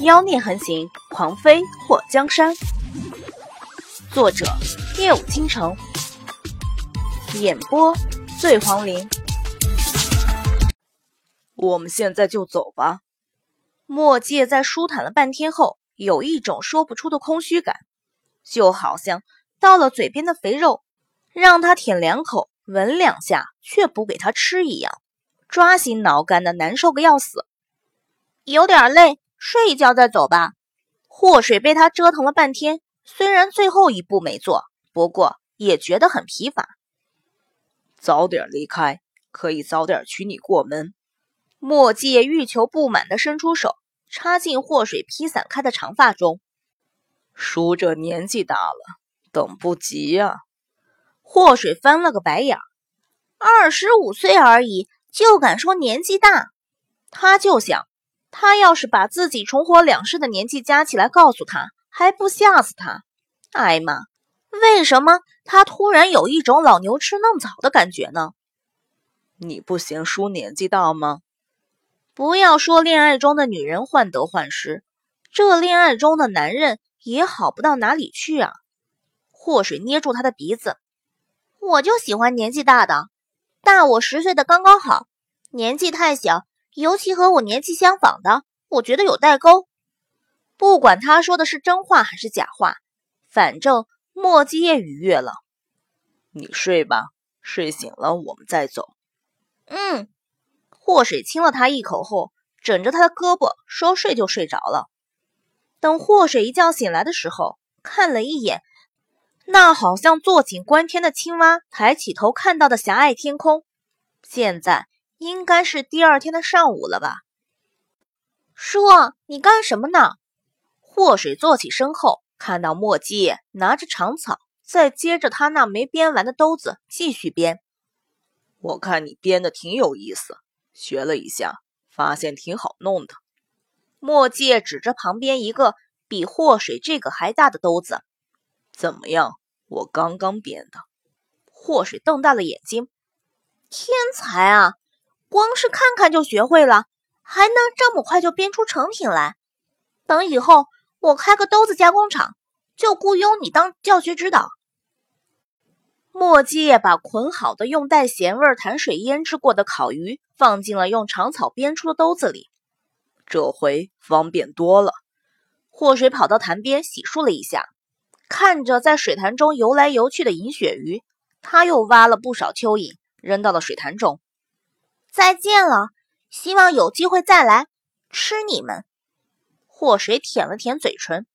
妖孽横行，狂飞破江山。作者：夜舞倾城，演播：醉黄林。我们现在就走吧。墨界在舒坦了半天后，有一种说不出的空虚感，就好像到了嘴边的肥肉，让他舔两口、闻两下，却不给他吃一样，抓心挠肝的，难受个要死。有点累，睡一觉再走吧。祸水被他折腾了半天。虽然最后一步没做，不过也觉得很疲乏。早点离开，可以早点娶你过门。墨界欲求不满地伸出手，插进祸水披散开的长发中。叔这年纪大了，等不及呀。祸水翻了个白眼：“二十五岁而已，就敢说年纪大？”他就想，他要是把自己重活两世的年纪加起来告诉他。还不吓死他！艾玛，为什么他突然有一种老牛吃嫩草的感觉呢？你不嫌叔年纪大吗？不要说恋爱中的女人患得患失，这恋爱中的男人也好不到哪里去啊！祸水捏住他的鼻子，我就喜欢年纪大的，大我十岁的刚刚好，年纪太小，尤其和我年纪相仿的，我觉得有代沟。不管他说的是真话还是假话，反正墨迹也愉悦了。你睡吧，睡醒了我们再走。嗯，祸水亲了他一口后，枕着他的胳膊说睡就睡着了。等祸水一觉醒来的时候，看了一眼那好像坐井观天的青蛙，抬起头看到的狭隘天空。现在应该是第二天的上午了吧？叔，你干什么呢？祸水坐起身后，看到墨迹拿着长草，再接着他那没编完的兜子继续编。我看你编的挺有意思，学了一下，发现挺好弄的。墨迹指着旁边一个比祸水这个还大的兜子，怎么样？我刚刚编的。祸水瞪大了眼睛，天才啊！光是看看就学会了，还能这么快就编出成品来？等以后。我开个兜子加工厂，就雇佣你当教学指导。墨迹把捆好的用带咸味潭水腌制过的烤鱼放进了用长草编出的兜子里，这回方便多了。祸水跑到潭边洗漱了一下，看着在水潭中游来游去的银鳕鱼，他又挖了不少蚯蚓扔到了水潭中。再见了，希望有机会再来吃你们。祸水舔了舔嘴唇，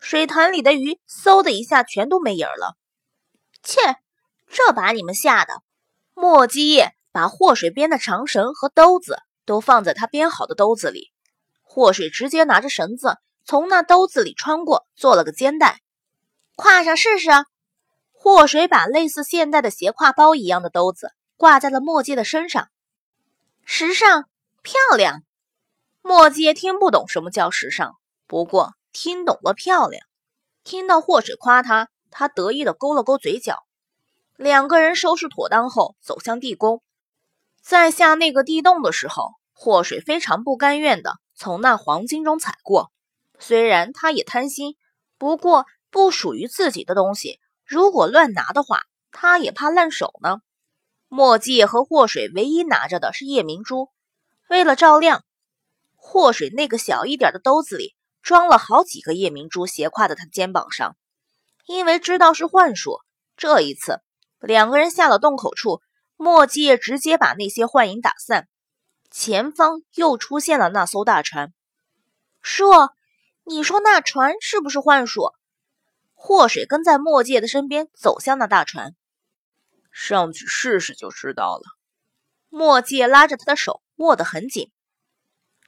水潭里的鱼嗖的一下全都没影了。切，这把你们吓的！墨迹把祸水编的长绳和兜子都放在他编好的兜子里，祸水直接拿着绳子从那兜子里穿过，做了个肩带，挎上试试。祸水把类似现代的斜挎包一样的兜子挂在了墨迹的身上，时尚漂亮。墨迹听不懂什么叫时尚，不过听懂了漂亮。听到祸水夸他，他得意的勾了勾嘴角。两个人收拾妥当后，走向地宫。在下那个地洞的时候，祸水非常不甘愿的从那黄金中踩过。虽然他也贪心，不过不属于自己的东西，如果乱拿的话，他也怕烂手呢。墨迹和祸水唯一拿着的是夜明珠，为了照亮。祸水那个小一点的兜子里装了好几个夜明珠，斜挎在他肩膀上。因为知道是幻术，这一次两个人下了洞口处，墨迹直接把那些幻影打散。前方又出现了那艘大船。叔，你说那船是不是幻术？祸水跟在墨界的身边走向那大船，上去试试就知道了。墨界拉着他的手握得很紧。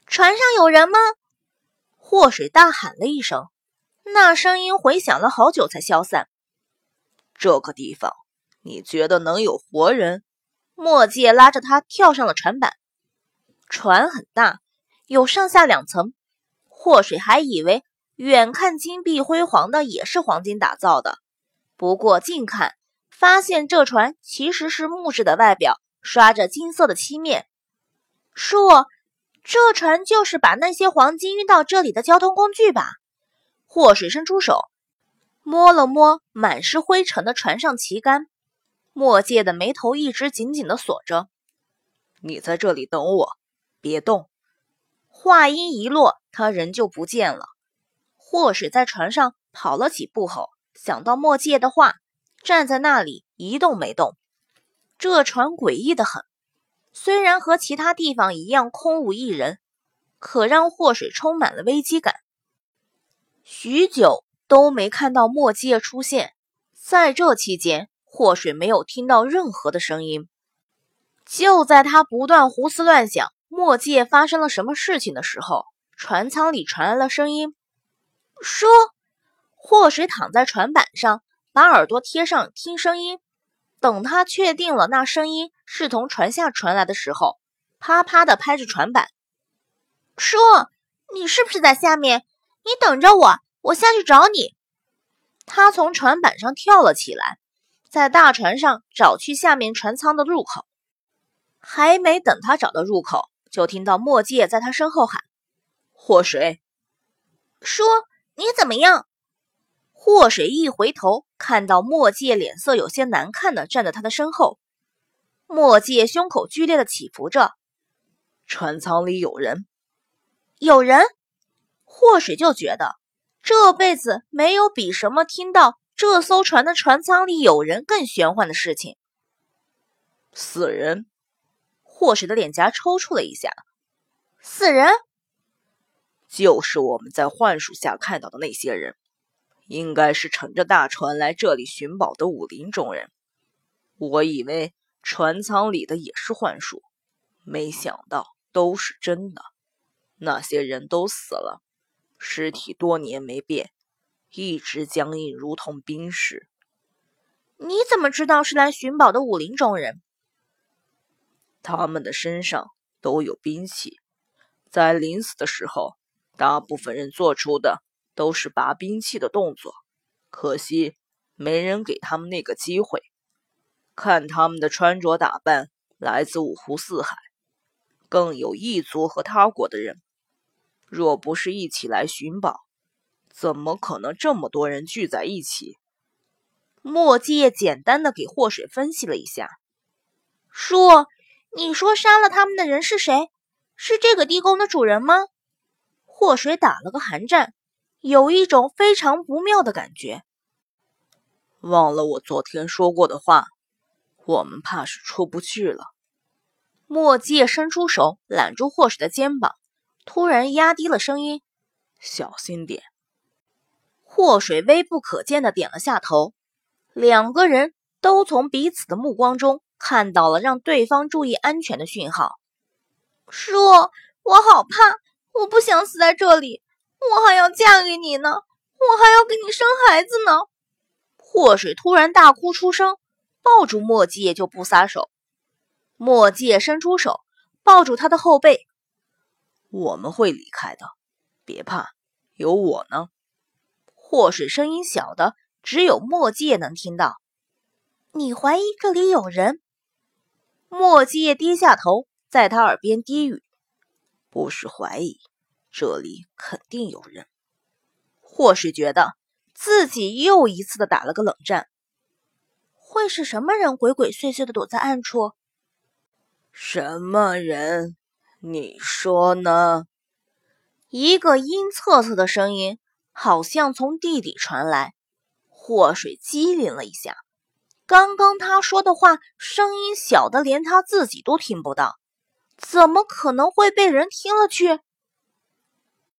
船上有人吗？祸水大喊了一声，那声音回响了好久才消散。这个地方，你觉得能有活人？墨界拉着他跳上了船板。船很大，有上下两层。祸水还以为远看金碧辉煌的也是黄金打造的，不过近看发现这船其实是木质的外表，刷着金色的漆面。叔。这船就是把那些黄金运到这里的交通工具吧？祸水伸出手，摸了摸满是灰尘的船上旗杆。墨界的眉头一直紧紧的锁着。你在这里等我，别动。话音一落，他人就不见了。祸水在船上跑了几步后，想到墨界的话，站在那里一动没动。这船诡异的很，虽然和其他地方一样空无一人，可让祸水充满了危机感。许久都没看到墨界出现，在这期间，祸水没有听到任何的声音。就在他不断胡思乱想墨界发生了什么事情的时候，船舱里传来了声音：“说。”祸水躺在船板上，把耳朵贴上听声音。等他确定了那声音是从船下传来的时候，啪啪的拍着船板，说：“你是不是在下面？你等着我，我下去找你。”他从船板上跳了起来，在大船上找去下面船舱的入口。还没等他找到入口，就听到墨界在他身后喊：“祸水，说你怎么样？”祸水一回头，看到墨界脸色有些难看的站在他的身后。墨界胸口剧烈的起伏着。船舱里有人，有人。祸水就觉得这辈子没有比什么听到这艘船的船舱里有人更玄幻的事情。死人。祸水的脸颊抽搐了一下。死人，就是我们在幻术下看到的那些人。应该是乘着大船来这里寻宝的武林中人。我以为船舱里的也是幻术，没想到都是真的。那些人都死了，尸体多年没变，一直僵硬，如同冰石。你怎么知道是来寻宝的武林中人？他们的身上都有兵器，在临死的时候，大部分人做出的。都是拔兵器的动作，可惜没人给他们那个机会。看他们的穿着打扮，来自五湖四海，更有异族和他国的人。若不是一起来寻宝，怎么可能这么多人聚在一起？墨界简单的给祸水分析了一下，说：“你说杀了他们的人是谁？是这个地宫的主人吗？”祸水打了个寒战。有一种非常不妙的感觉。忘了我昨天说过的话，我们怕是出不去了。墨界伸出手揽住霍水的肩膀，突然压低了声音：“小心点。”霍水微不可见的点了下头。两个人都从彼此的目光中看到了让对方注意安全的讯号。叔：“我好怕，我不想死在这里。”我还要嫁给你呢，我还要给你生孩子呢！祸水突然大哭出声，抱住墨界就不撒手。墨界伸出手抱住他的后背，我们会离开的，别怕，有我呢。祸水声音小的只有墨界能听到。你怀疑这里有人？墨界低下头，在他耳边低语：“不是怀疑。”这里肯定有人。或是觉得自己又一次的打了个冷战。会是什么人鬼鬼祟祟的躲在暗处？什么人？你说呢？一个阴恻恻的声音，好像从地底传来。祸水机灵了一下，刚刚他说的话声音小的连他自己都听不到，怎么可能会被人听了去？